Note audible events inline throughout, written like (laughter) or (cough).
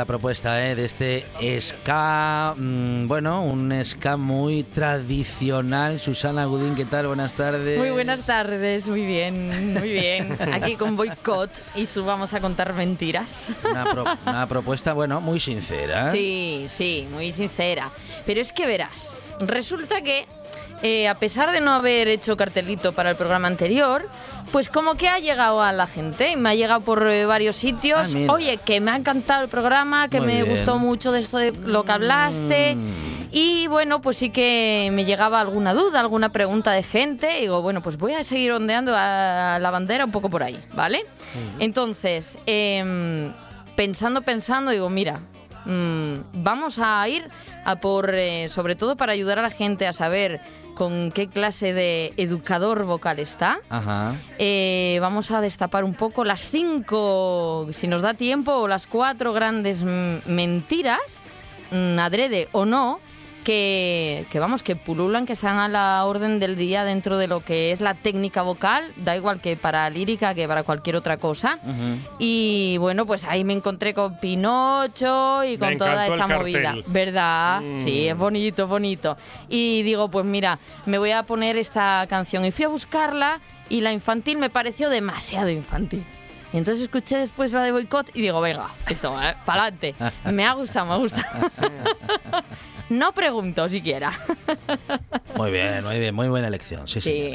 la propuesta ¿eh? de este ska, mm, bueno, un ska muy tradicional. Susana Gudín, ¿qué tal? Buenas tardes. Muy buenas tardes, muy bien, muy bien. Aquí con Boicot y su Vamos a contar mentiras. Una, propuesta, bueno, muy sincera. Sí, sí, muy sincera. Pero es que verás, resulta que eh, a pesar de no haber hecho cartelito para el programa anterior, pues como que ha llegado a la gente, me ha llegado por eh, varios sitios. Ah, Oye, que me ha encantado el programa, que me gustó mucho de esto de lo que hablaste. Mm. Y bueno, pues sí que me llegaba alguna duda, alguna pregunta de gente. Y digo, bueno, pues voy a seguir ondeando a la bandera un poco por ahí, ¿vale? Entonces, em, pensando, pensando, digo, mira, mm, vamos a ir a por, eh, sobre todo para ayudar a la gente a saber con qué clase de educador vocal está. Eh, vamos a destapar un poco las cinco, si nos da tiempo, o las cuatro grandes mentiras, mm, adrede o no, que, vamos, que pululan, que están a la orden del día dentro de lo que es la técnica vocal, da igual que para lírica que para cualquier otra cosa. Y bueno, pues ahí me encontré con Pinocho y con toda esta movida. ¿Verdad? Mm. Sí, es bonito, bonito. Y digo, pues mira, me voy a poner esta canción y fui a buscarla y la infantil me pareció demasiado infantil. Y entonces escuché después la de boicot y digo, venga, esto, eh, para adelante. (laughs) Me ha gustado, me ha gustado. (laughs) No pregunto siquiera. (laughs) Muy bien, muy bien, muy buena elección. Sí, sí.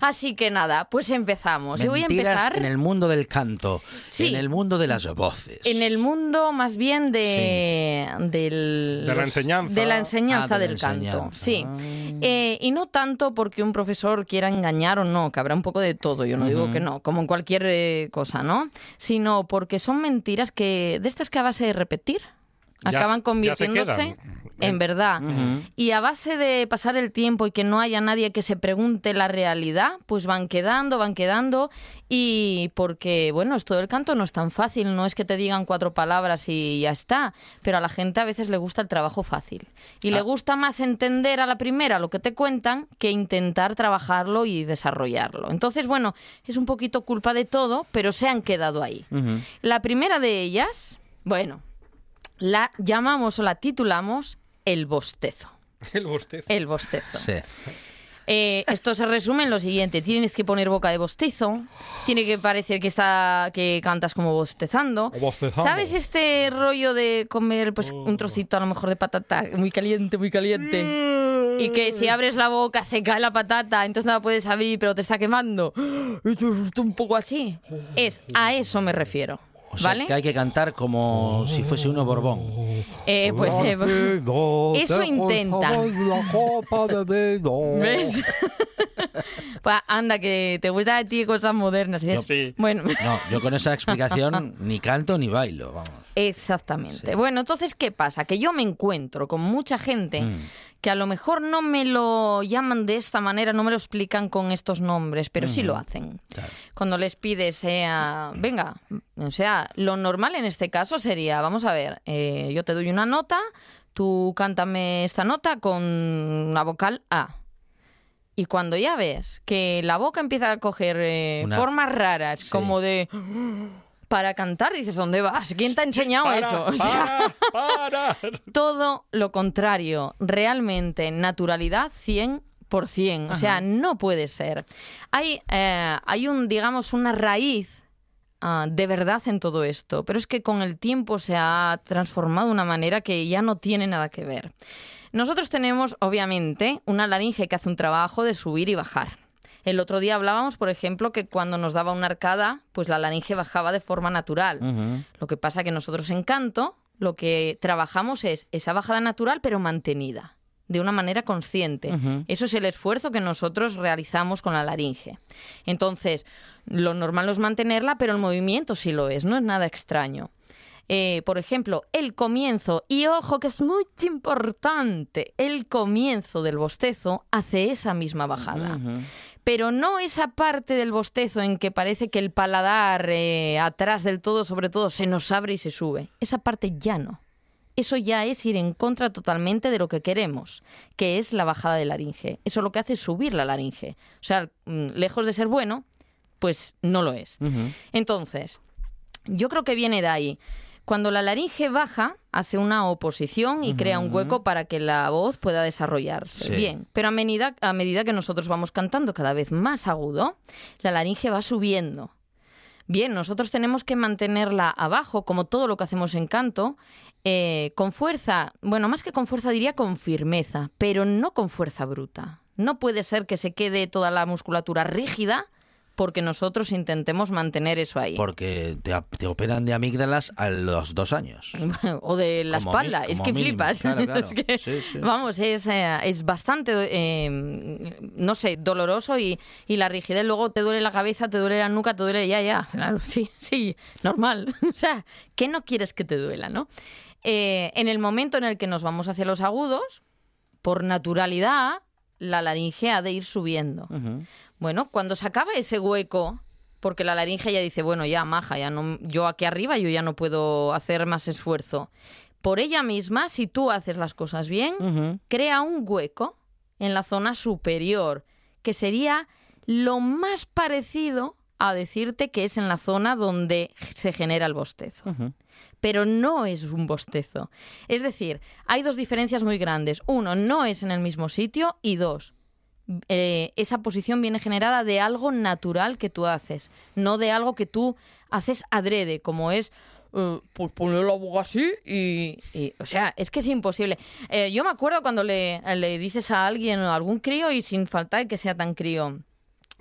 Así que nada, pues empezamos. y voy a empezar en el mundo del canto, en el mundo de las voces. En el mundo más bien de, de la enseñanza, de la enseñanza ah, del canto. Sí. Eh, y no tanto porque un profesor quiera engañar o no, que habrá un poco de todo, yo no digo que no, como en cualquier eh, cosa, ¿no? Sino porque son mentiras que de estas que a base de repetir acaban convirtiéndose en verdad. Y a base de pasar el tiempo y que no haya nadie que se pregunte la realidad, pues van quedando, van quedando. Y porque, bueno, esto del canto no es tan fácil, no es que te digan cuatro palabras y ya está, pero a la gente a veces le gusta el trabajo fácil. Y le ah. gusta más entender a la primera lo que te cuentan que intentar trabajarlo y desarrollarlo. Entonces, bueno, es un poquito culpa de todo, pero se han quedado ahí. La primera de ellas, bueno, la llamamos o la titulamos El bostezo. El bostezo. El bostezo. Sí. Eh, esto se resume en lo siguiente: tienes que poner boca de bostezo, tiene que parecer que está que cantas como bostezando. ¿Sabes este rollo de comer pues un trocito a lo mejor de patata muy caliente, muy caliente? Y que si abres la boca se cae la patata, entonces no la puedes abrir, pero te está quemando. (gasps) Un poco así. Es a eso me refiero. ¿Vale? que hay que cantar como si fuese uno Borbón. Eh, pues eh, (laughs) eso intenta. ¿Ves? (laughs) pues anda, que te gusta a ti cosas modernas. Yo, Bueno. (laughs) No, yo con esa explicación ni canto ni bailo, vamos. Exactamente. Bueno, entonces, ¿qué pasa? Que yo me encuentro con mucha gente mm que a lo mejor no me lo llaman de esta manera, no me lo explican con estos nombres, pero sí lo hacen. Cuando les pides, sea, venga, o sea, lo normal en este caso sería, vamos a ver, eh, yo te doy una nota, tú cántame esta nota con una vocal A. Y cuando ya ves que la boca empieza a coger eh, formas raras, como de para cantar. Dices, ¿dónde vas? ¿Quién te ha enseñado eso? (laughs) (laughs) todo lo contrario, realmente, naturalidad 100%. O sea, no puede ser. Hay, eh, hay un, digamos, una raíz ah, de verdad en todo esto, pero es que con el tiempo se ha transformado de una manera que ya no tiene nada que ver. Nosotros tenemos, obviamente, una laringe que hace un trabajo de subir y bajar. El otro día hablábamos, por ejemplo, que cuando nos daba una arcada, pues la laringe bajaba de forma natural. Lo que pasa que nosotros en canto lo que trabajamos es esa bajada natural pero mantenida de una manera consciente. Eso es el esfuerzo que nosotros realizamos con la laringe. Entonces, lo normal es mantenerla, pero el movimiento sí lo es, no es nada extraño. Eh, por ejemplo, el comienzo, y ojo que es muy importante, el comienzo del bostezo hace esa misma bajada pero no esa parte del bostezo en que parece que el paladar eh, atrás del todo, sobre todo, se nos abre y se sube. Esa parte ya no. Eso ya es ir en contra totalmente de lo que queremos, que es la bajada de laringe. Eso lo que hace es subir la laringe. O sea, mm, lejos de ser bueno, pues no lo es. Entonces, yo creo que viene de ahí. Cuando la laringe baja, hace una oposición y crea un hueco para que la voz pueda desarrollarse. Bien, pero a medida, a medida que nosotros vamos cantando cada vez más agudo, la laringe va subiendo. Bien, nosotros tenemos que mantenerla abajo, como todo lo que hacemos en canto, eh, con fuerza, bueno, más que con fuerza diría con firmeza, pero no con fuerza bruta. No puede ser que se quede toda la musculatura rígida porque nosotros intentemos mantener eso ahí. Porque te, operan de amígdalas a los dos años. (laughs) o de la espalda, es que flipas. Vamos, es, eh, es bastante, eh, no sé, doloroso y, y, la rigidez luego te duele la cabeza, te duele la nuca, te duele ya, ya. Claro, sí, (laughs) sí, normal. (laughs) o sea, ¿qué no quieres que te duela, no? Eh, en el momento en el que nos vamos hacia los agudos, por naturalidad, la laringe ha de ir subiendo. Bueno, cuando se acaba ese hueco, porque la laringe ya dice, bueno, ya maja, ya no, yo aquí arriba yo ya no puedo hacer más esfuerzo. Por ella misma, si tú haces las cosas bien, crea un hueco en la zona superior, que sería lo más parecido a decirte que es en la zona donde se genera el bostezo. Pero no es un bostezo. Es decir, hay dos diferencias muy grandes. Uno, no es en el mismo sitio y dos, eh, esa posición viene generada de algo natural que tú haces, no de algo que tú haces adrede, como es eh, pues poner la boca así y, O sea, es que es imposible. Eh, yo me acuerdo cuando le, le, dices a alguien, a algún crío, y sin falta que sea tan crío,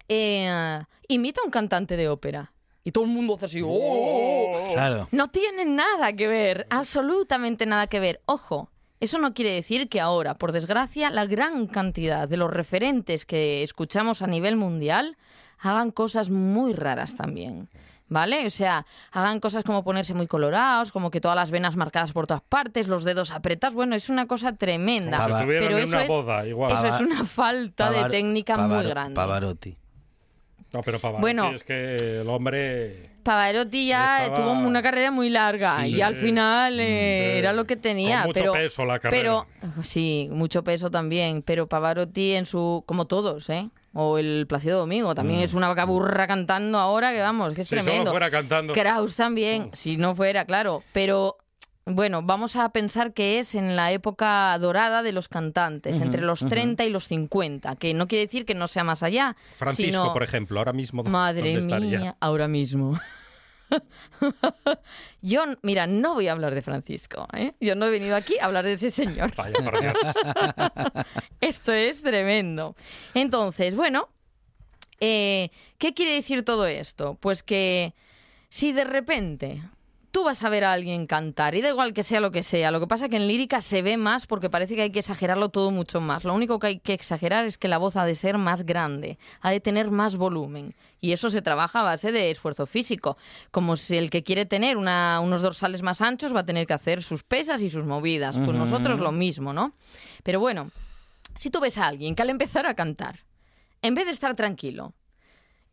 imita a un cantante de ópera. Y todo el mundo hace así. ¡Oh! Claro. No tiene nada que ver, absolutamente nada que ver. Ojo, eso no quiere decir que ahora, por desgracia, la gran cantidad de los referentes que escuchamos a nivel mundial hagan cosas muy raras también. ¿Vale? O sea, hagan cosas como ponerse muy colorados, como que todas las venas marcadas por todas partes, los dedos apretados. Bueno, es una cosa tremenda. pero eso, es, eso es una falta de técnica muy grande. Pavarotti. No, pero Pavarotti bueno, es que el hombre... Pavarotti ya tuvo una carrera muy larga y al final eh, era lo que tenía. Con mucho pero, peso la carrera. Pero, sí, mucho peso también. Pero Pavarotti en su... como todos, ¿eh? O el Placido Domingo, también mm. es una vaca burra cantando ahora que vamos, que es tremendo. Si solo fuera cantando. Kraus también, mm. si no fuera, claro. Pero bueno, vamos a pensar que es en la época dorada de los cantantes, entre los 30 y los 50, que no quiere decir que no sea más allá. Francisco, por ejemplo, ahora mismo. Madre mía, ahora mismo. (laughs) Yo, mira, no voy a hablar de Francisco. ¿eh? Yo no he venido aquí a hablar de ese señor. (laughs) Vaya, por Dios. (laughs) Esto es tremendo. Entonces, bueno, eh, ¿qué quiere decir todo esto? Pues que si de repente tú vas a ver a alguien cantar, y da igual que sea lo que sea. Lo que pasa es que en lírica se ve más porque parece que hay que exagerarlo todo mucho más. Lo único que hay que exagerar es que la voz ha de ser más grande, ha de tener más volumen. Y eso se trabaja a base de esfuerzo físico. Como si el que quiere tener unos dorsales más anchos va a tener que hacer sus pesas y sus movidas. Pues nosotros lo mismo, ¿no? Pero bueno, si tú ves a alguien que al empezar a cantar, en vez de estar tranquilo,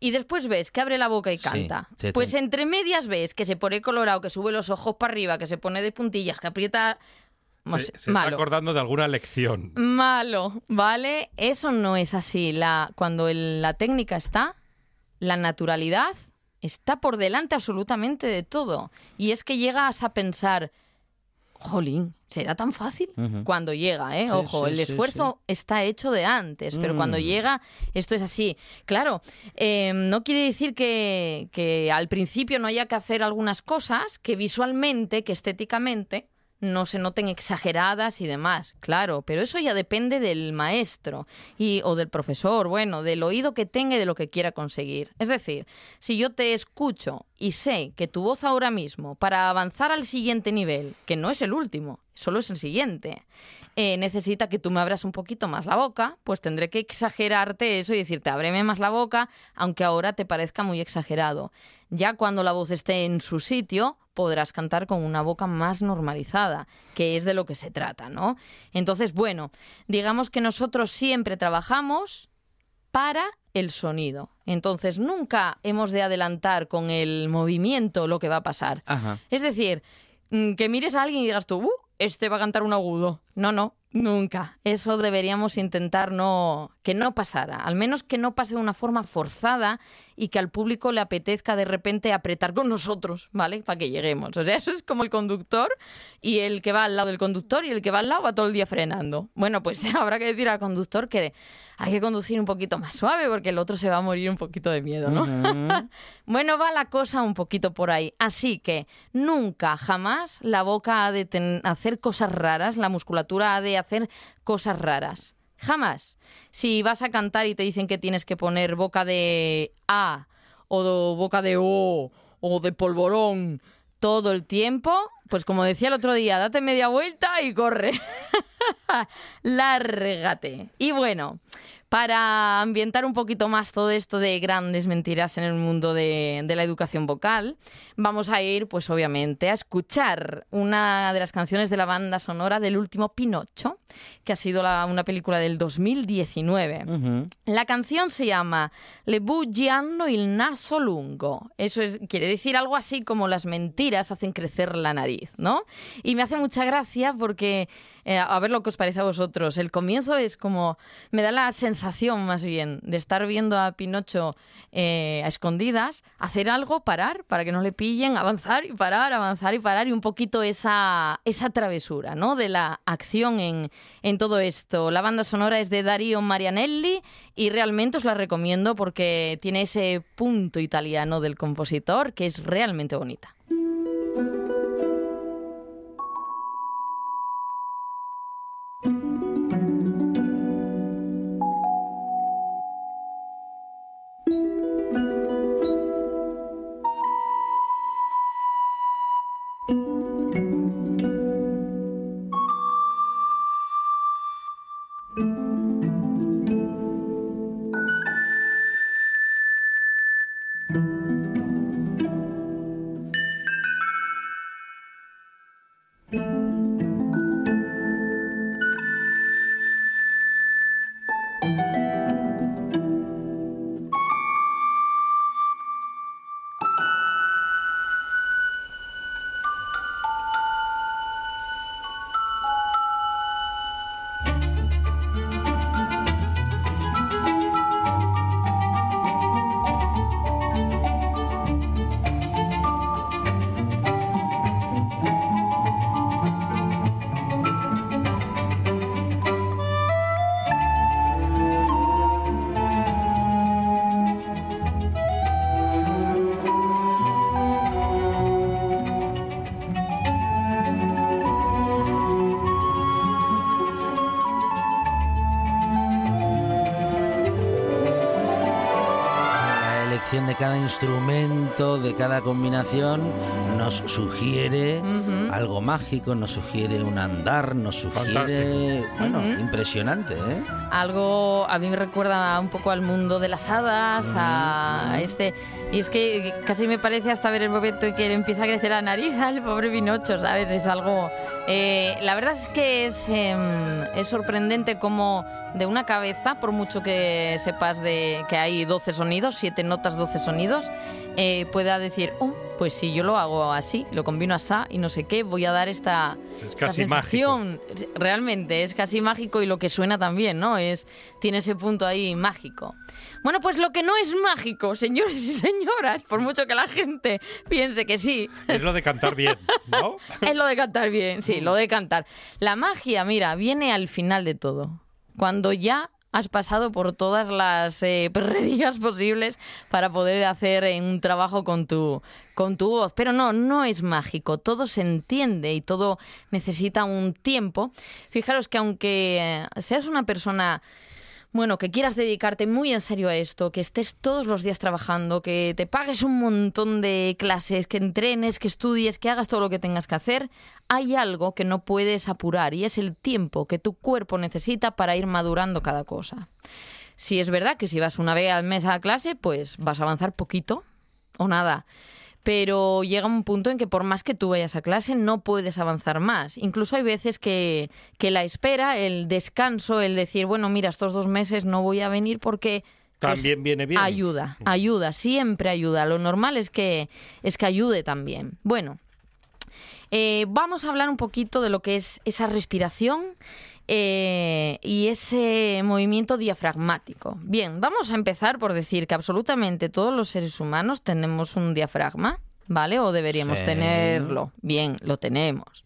y después ves que abre la boca y canta. pues entre medias ves que se pone colorado, que sube los ojos para arriba, que se pone de puntillas, que aprieta... se, está acordando de alguna lección. Malo, ¿vale? Eso no es así. La, cuando la técnica está, la naturalidad está por delante absolutamente de todo. Y es que llegas a pensar, jolín, ¿será tan fácil? Cuando llega, ¿eh? Ojo, el esfuerzo está hecho de antes, pero cuando mm. llega, esto es así. Claro, em, no quiere decir que, que al principio no haya que hacer algunas cosas que visualmente, que estéticamente, no se noten exageradas y demás, claro, pero eso ya depende del maestro y, o del profesor, bueno, del oído que tenga y de lo que quiera conseguir. Es decir, si yo te escucho y sé que tu voz ahora mismo, para avanzar al siguiente nivel, que no es el último, solo es el siguiente, eh, necesita que tú me abras un poquito más la boca, pues tendré que exagerarte eso y decirte, ábreme más la boca, aunque ahora te parezca muy exagerado. Ya cuando la voz esté en su sitio, podrás cantar con una boca más normalizada, que es de lo que se trata, ¿no? Entonces, bueno, digamos que nosotros siempre trabajamos para el sonido. Entonces, nunca hemos de adelantar con el movimiento lo que va a pasar. Es decir, mm, que mires a alguien y digas tú, uh, este va a cantar un agudo. No, no. Nunca. Eso deberíamos intentar no que no pasara, al menos que no pase de una forma forzada y que al público le apetezca de repente apretar con nosotros, ¿vale? Para que lleguemos. O sea, eso es como el conductor y el que va al lado del conductor y el que va al lado va todo el día frenando. Bueno, pues (laughs) habrá que decir al conductor que hay que conducir un poquito más suave porque el otro se va a morir un poquito de miedo, ¿no? (laughs) bueno, va la cosa un poquito por ahí. Así que nunca, jamás la boca ha de hacer cosas raras, la musculatura de hacer cosas raras. Jamás. Si vas a cantar y te dicen que tienes que poner boca de A o boca de O o de polvorón todo el tiempo, pues como decía el otro día, date media vuelta y corre. (laughs) Lárgate. Y bueno, para ambientar un poquito más todo esto de grandes mentiras en el mundo de, la educación vocal, vamos a ir, pues obviamente, a escuchar una de las canciones de la banda sonora del último Pinocho, que ha sido una película del 2019. La canción se llama Le Buggiano il naso lungo. Eso es, quiere decir algo así como las mentiras hacen crecer la nariz, ¿no? Y me hace mucha gracia porque, eh, a ver lo que os parece a vosotros, el comienzo es como, me da la sensación más bien de estar viendo a Pinocho eh, a escondidas, hacer algo, parar para que no le pillen, avanzar y parar, avanzar y parar y un poquito esa, esa travesura ¿no? de la acción en, en todo esto. La banda sonora es de Dario Marianelli y realmente os la recomiendo porque tiene ese punto italiano del compositor que es realmente bonita. Instrumento, de cada combinación, nos sugiere algo mágico, nos sugiere un andar, nos sugiere. Bueno, impresionante, ¿eh? Algo a mí me recuerda un poco al mundo de las hadas, a este. Y es que casi me parece hasta ver el momento en que le empieza a crecer la nariz al pobre Pinocho, ¿sabes? Es algo. Eh, la verdad es que es, em, es sorprendente como de una cabeza, por mucho que sepas de que hay 12 sonidos, 7 notas, 12 sonidos, eh, pueda decir, oh, pues si yo lo hago así, lo combino así y no sé qué, voy a dar esta, sensación. Realmente es casi mágico y lo que suena también, ¿no? Es tiene ese punto ahí mágico. Bueno, pues lo que no es mágico, señores y señoras, por mucho que la gente piense que sí. Es lo de cantar bien, ¿no? (laughs) es lo de cantar bien, sí, lo de cantar. La magia, mira, viene al final de todo cuando ya has pasado por todas las eh, perrerías posibles para poder hacer eh, un trabajo con tu, con tu voz. Pero no, no es mágico. Todo se entiende y todo necesita un tiempo. Fijaros que aunque eh, seas una persona bueno, que quieras dedicarte muy en serio a esto, que estés todos los días trabajando, que te pagues un montón de clases, que entrenes, que estudies, que hagas todo lo que tengas que hacer, hay algo que no puedes apurar y es el tiempo que tu cuerpo necesita para ir madurando cada cosa. Si es verdad que si vas una vez al mes a clase, pues vas a avanzar poquito o nada pero llega un punto en que por más que tú vayas a clase no puedes avanzar más. Incluso hay veces que, que la espera, el descanso, el decir, bueno, mira, estos dos meses no voy a venir porque... Pues, también viene bien. Ayuda, ayuda, siempre ayuda. Lo normal es que, es que ayude también. Bueno, Eh, vamos a hablar un poquito de lo que es esa respiración eh, y ese movimiento diafragmático. Bien, vamos a empezar por decir que absolutamente todos los seres humanos tenemos un diafragma. ¿Vale? O deberíamos tenerlo. Bien, lo tenemos.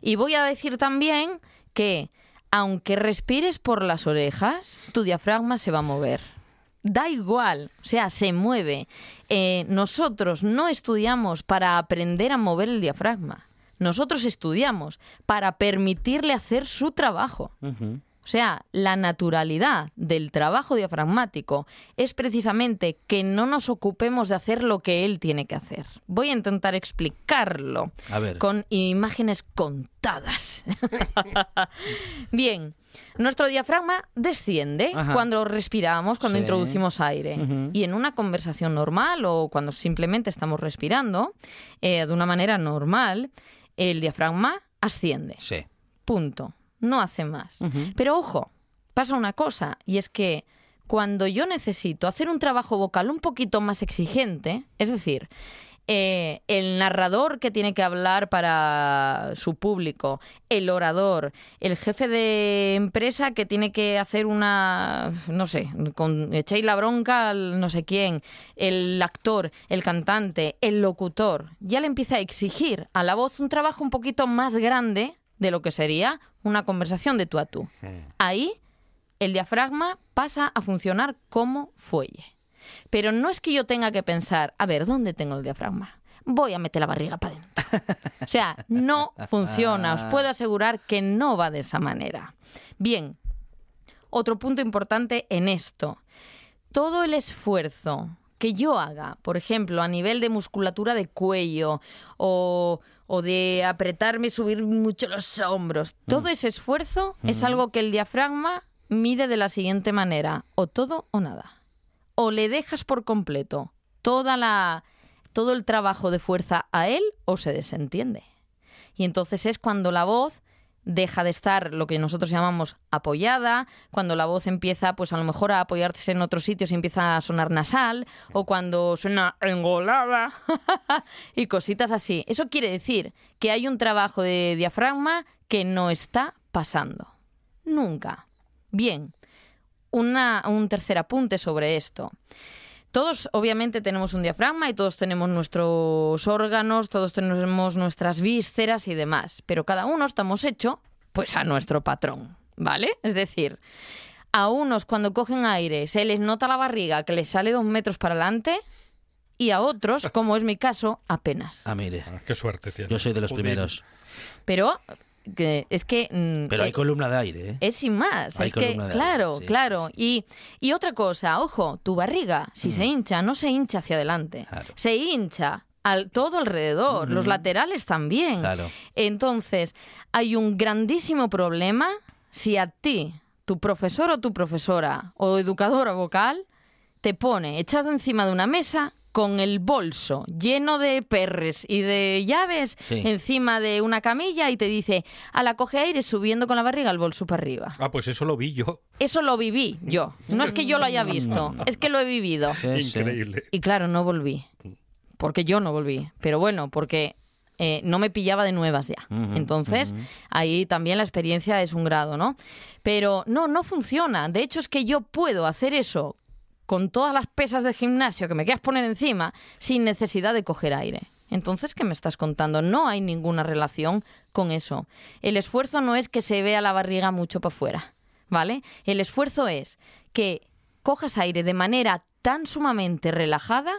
Y voy a decir también que aunque respires por las orejas, tu diafragma se va a mover. Da igual, o sea, se mueve. Eh, nosotros no estudiamos para aprender a mover el diafragma. Nosotros estudiamos para permitirle hacer su trabajo. O sea, la naturalidad del trabajo diafragmático es precisamente que no nos ocupemos de hacer lo que él tiene que hacer. Voy a intentar explicarlo con imágenes contadas. (laughs) Bien, nuestro diafragma desciende cuando respiramos, cuando introducimos aire. Y en una conversación normal o cuando simplemente estamos respirando eh, de una manera normal, el diafragma asciende. Sí. Punto. No hace más. Pero ojo, pasa una cosa, y es que cuando yo necesito hacer un trabajo vocal un poquito más exigente, es decir, eh, el narrador que tiene que hablar para su público, el orador, el jefe de empresa que tiene que hacer una, no sé, con echéis la bronca al no sé quién, el actor, el cantante, el locutor, ya le empieza a exigir a la voz un trabajo un poquito más grande de lo que sería una conversación de tú a tú. Hmm. Ahí el diafragma pasa a funcionar como fuelle. Pero no es que yo tenga que pensar, a ver, ¿dónde tengo el diafragma? Voy a meter la barriga para adentro. O sea, no funciona. Os puedo asegurar que no va de esa manera. Bien, otro punto importante en esto. Todo el esfuerzo que yo haga, por ejemplo, a nivel de musculatura de cuello o, de apretarme, subir mucho los hombros, todo mm. ese esfuerzo es algo que el diafragma mide de la siguiente manera, o todo o nada o le dejas por completo toda la, todo el trabajo de fuerza a él o se desentiende. Y entonces es cuando la voz deja de estar lo que nosotros llamamos apoyada, cuando la voz empieza pues a lo mejor a apoyarse en otros sitios y empieza a sonar nasal, o cuando suena engolada (laughs) y cositas así. Eso quiere decir que hay un trabajo de diafragma que no está pasando. Nunca. Bien, un tercer apunte sobre esto. Todos obviamente tenemos un diafragma y todos tenemos nuestros órganos, todos tenemos nuestras vísceras y demás, pero cada uno estamos hecho pues a nuestro patrón, ¿vale? Es decir, a unos cuando cogen aire se les nota la barriga que les sale dos metros para adelante y a otros, como es mi caso, apenas. Ah, mire. Ah, qué suerte tiene. Yo soy de los primeros. Pero es que... Mm, Pero hay eh, columna de aire, ¿eh? Es sin más. es que, claro, claro. Y, y, otra cosa, ojo, tu barriga, si se mm. hincha, no se hincha hacia adelante. Se hincha al, todo alrededor, los laterales también. Claro. Entonces, hay un grandísimo problema si a ti, tu profesor o tu profesora, o educadora vocal, te pone echado encima de una mesa con el bolso lleno de perres y de llaves encima de una camilla y te dice, a la coge aire subiendo con la barriga el bolso para arriba. Ah, pues eso lo vi yo. Eso lo viví yo. No es que yo lo haya visto, es que lo he vivido. Increíble. Y claro, no volví. Porque yo no volví. Pero bueno, porque eh, no me pillaba de nuevas ya. Entonces, ahí también la experiencia es un grado, ¿no? Pero no, no funciona. De hecho, es que yo puedo hacer eso con todas las pesas del gimnasio que me quieras poner encima sin necesidad de coger aire. Entonces, ¿qué me estás contando? No hay ninguna relación con eso. El esfuerzo no es que se vea la barriga mucho para afuera, ¿vale? El esfuerzo es que cojas aire de manera tan sumamente relajada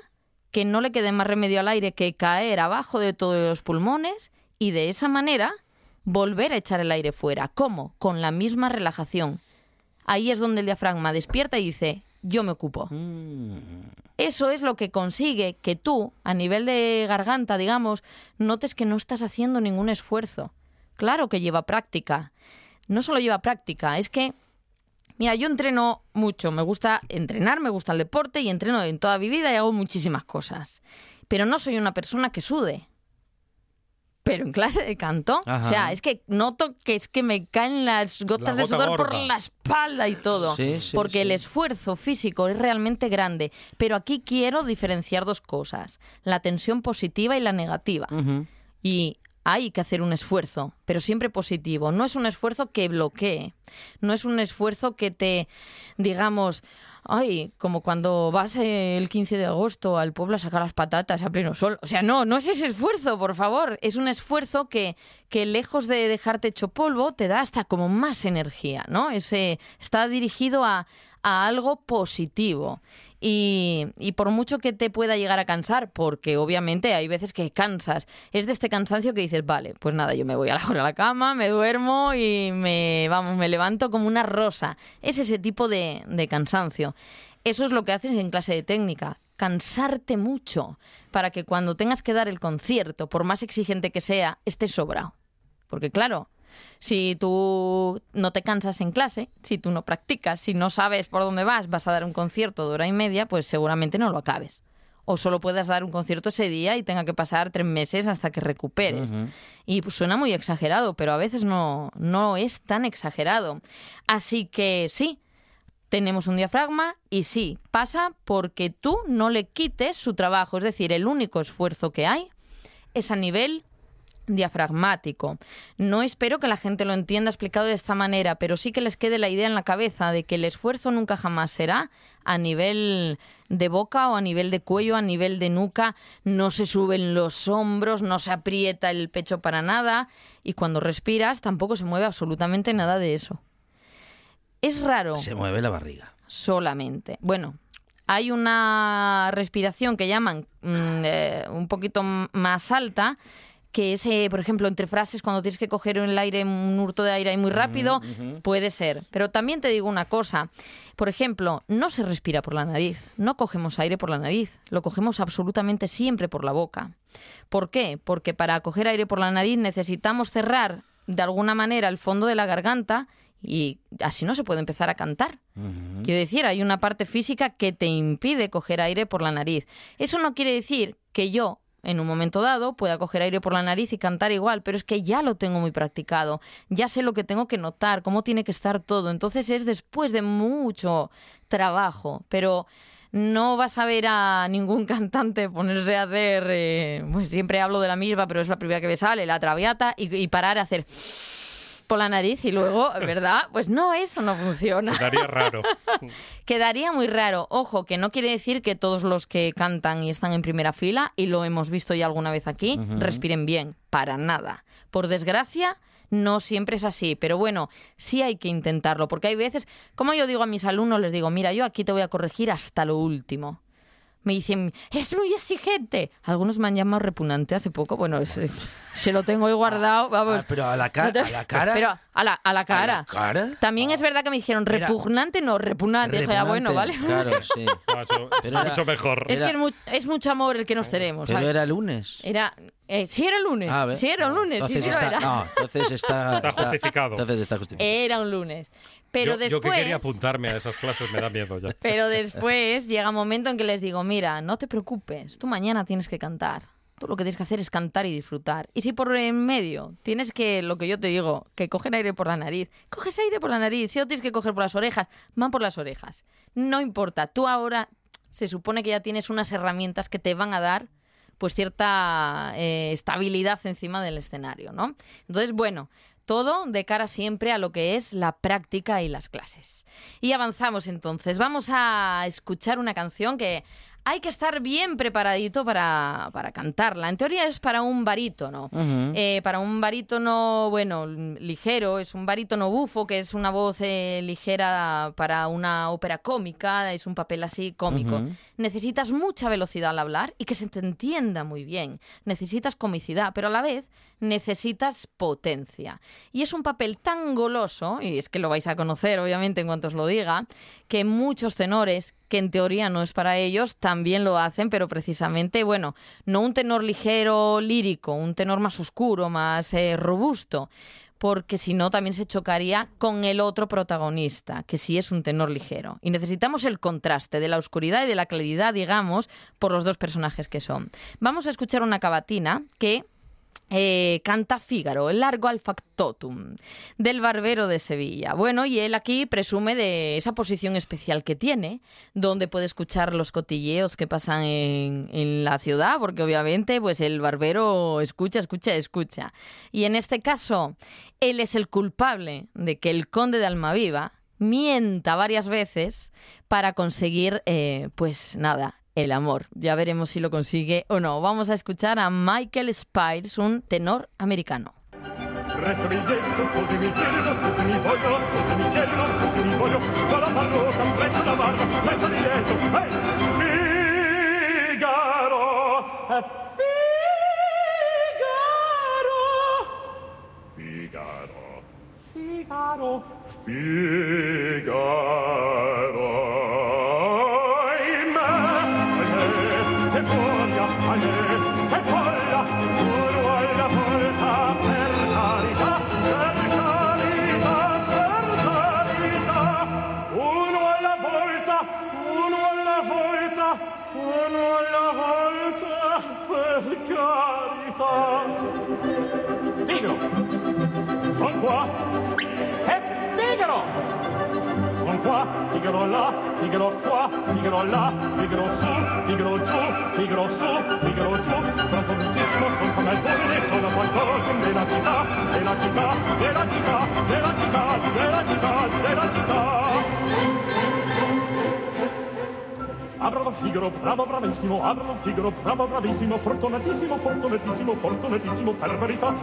que no le quede más remedio al aire que caer abajo de todos los pulmones y de esa manera volver a echar el aire fuera. ¿Cómo? Con la misma relajación. Ahí es donde el diafragma despierta y dice, yo me ocupo. Mm. Eso es lo que consigue que tú, a nivel de garganta, digamos, notes que no estás haciendo ningún esfuerzo. Claro que lleva práctica. No solo lleva práctica, es que, mira, yo entreno mucho, me gusta entrenar, me gusta el deporte y entreno en toda mi vida y hago muchísimas cosas. Pero no soy una persona que sude pero en clase de canto, o sea, es que noto que es que me caen las gotas de sudor por la espalda y todo, porque el esfuerzo físico es realmente grande, pero aquí quiero diferenciar dos cosas, la tensión positiva y la negativa. Y hay que hacer un esfuerzo, pero siempre positivo. No es un esfuerzo que bloquee, no es un esfuerzo que te, digamos, ay, como cuando vas el 15 de agosto al pueblo a sacar las patatas a pleno sol. O sea, no, no es ese esfuerzo, por favor. Es un esfuerzo que, que lejos de dejarte hecho polvo, te da hasta como más energía, ¿no? Ese, está dirigido a, a algo positivo. Y, por mucho que te pueda llegar a cansar, porque obviamente hay veces que cansas, es de este cansancio que dices, vale, pues nada, yo me voy a la, (laughs) a la cama, me duermo y me, vamos, me levanto como una rosa. Es ese tipo de, de cansancio. Eso es lo que haces en clase de técnica, cansarte mucho para que cuando tengas que dar el concierto, por más exigente que sea, estés sobrado. Porque claro, si tú no te cansas en clase, si tú no practicas, si no sabes por dónde vas, vas a dar un concierto de hora y media, pues seguramente no lo acabes. O solo puedas dar un concierto ese día y tenga que pasar tres meses hasta que recuperes. Y pues, suena muy exagerado, pero a veces no, no es tan exagerado. Así que sí, tenemos un diafragma y sí, pasa porque tú no le quites su trabajo. Es decir, el único esfuerzo que hay es a nivel diafragmático. No espero que la gente lo entienda explicado de esta manera, pero sí que les quede la idea en la cabeza de que el esfuerzo nunca jamás será a nivel de boca o a nivel de cuello, a nivel de nuca, no se suben los hombros, no se aprieta el pecho para nada y cuando respiras tampoco se mueve absolutamente nada de eso. Es raro. Se mueve la barriga. Solamente. Bueno, hay una respiración que llaman mm, eh, un poquito más alta que ese, por ejemplo, entre frases, cuando tienes que coger el aire, un hurto de aire ahí muy rápido, puede ser. Pero también te digo una cosa. Por ejemplo, no se respira por la nariz. No cogemos aire por la nariz. Lo cogemos absolutamente siempre por la boca. ¿Por qué? Porque para coger aire por la nariz necesitamos cerrar de alguna manera el fondo de la garganta y así no se puede empezar a cantar. Quiero decir, hay una parte física que te impide coger aire por la nariz. Eso no quiere decir que yo en un momento dado pueda coger aire por la nariz y cantar igual, pero es que ya lo tengo muy practicado, ya sé lo que tengo que notar, cómo tiene que estar todo, entonces es después de mucho trabajo, pero no vas a ver a ningún (laughs) cantante ponerse a hacer, eh, pues siempre hablo de la misma, pero es la primera que me sale, la traviata, y, y parar a hacer por la nariz y luego, (laughs) ¿verdad? Pues no, eso no funciona. Quedaría raro. (laughs) Quedaría muy raro. Ojo, que no quiere decir que todos los que cantan y están en primera fila, y lo hemos visto ya alguna vez aquí, respiren bien. Para nada. Por desgracia, no siempre es así, pero bueno, sí hay que intentarlo, porque hay veces, como yo digo a mis alumnos, les digo, mira, yo aquí te voy a corregir hasta lo último me dicen, es muy exigente. Algunos me han llamado repugnante hace poco. Bueno, (laughs) se lo tengo ahí guardado. Ah, vamos. pero a la, cara. a la cara. Pero a la, a la cara. También es verdad que me dijeron repugnante, no, repugnante. Dije, ah, bueno, vale. Claro, (laughs) sí. es mucho mejor. Es que es, mucho amor el que nos tenemos. Pero era lunes. Era. Eh, sí, era lunes. Ah, sí, era un lunes. Entonces, sí, está, era. No, entonces está, está, justificado. Entonces está justificado. Era un lunes. Pero yo, después. Yo que quería apuntarme a esas clases me da miedo ya. Pero después llega un momento en que les digo, mira, no te preocupes, tú mañana tienes que cantar. Tú lo que tienes que hacer es cantar y disfrutar. Y si por en medio tienes que, lo que yo te digo, que coger aire por la nariz, coges aire por la nariz. Si lo tienes que coger por las orejas, van por las orejas. No importa. Tú ahora se supone que ya tienes unas herramientas que te van a dar pues cierta eh, estabilidad encima del escenario, ¿no? Entonces, bueno, todo de cara siempre a lo que es la práctica y las clases. Y avanzamos entonces. Vamos a escuchar una canción que hay que estar bien preparadito para, para cantarla. En teoría es para un barítono. Eh, para un barítono, bueno, ligero, es un barítono bufo, que es una voz eh, ligera para una ópera cómica, es un papel así cómico. Necesitas mucha velocidad al hablar y que se te entienda muy bien. Necesitas comicidad, pero a la vez necesitas potencia. Y es un papel tan goloso, y es que lo vais a conocer obviamente en cuanto os lo diga, que muchos tenores, que en teoría no es para ellos, también lo hacen, pero precisamente, bueno, no un tenor ligero lírico, un tenor más oscuro, más eh, robusto, porque si no también se chocaría con el otro protagonista, que sí es un tenor ligero. Y necesitamos el contraste de la oscuridad y de la claridad, digamos, por los dos personajes que son. Vamos a escuchar una cavatina que eh, canta Fígaro, el largo al factotum, del barbero de Sevilla. Bueno, y él aquí presume de esa posición especial que tiene, donde puede escuchar los cotilleos que pasan en, la ciudad, porque obviamente pues el barbero escucha, escucha, escucha. Y en este caso, él es el culpable de que el conde de Almaviva mienta varias veces para conseguir, eh, pues nada, el amor. Ya veremos si lo consigue o no. Vamos a escuchar a Michael Spires, un tenor americano. Figaro, Figaro. qua, Figaro là, Figaro qua, Figaro là, Figaro su, Figaro giù, Figaro su, Figaro giù. Pronto lucissimo, son come il termine, sono qualcosa della città, della città, della città, della città, della città, della città. Abramo Figaro, bravo, bravissimo, Abramo Figaro, bravo, bravissimo, fortunatissimo, fortunatissimo, fortunatissimo, per verità.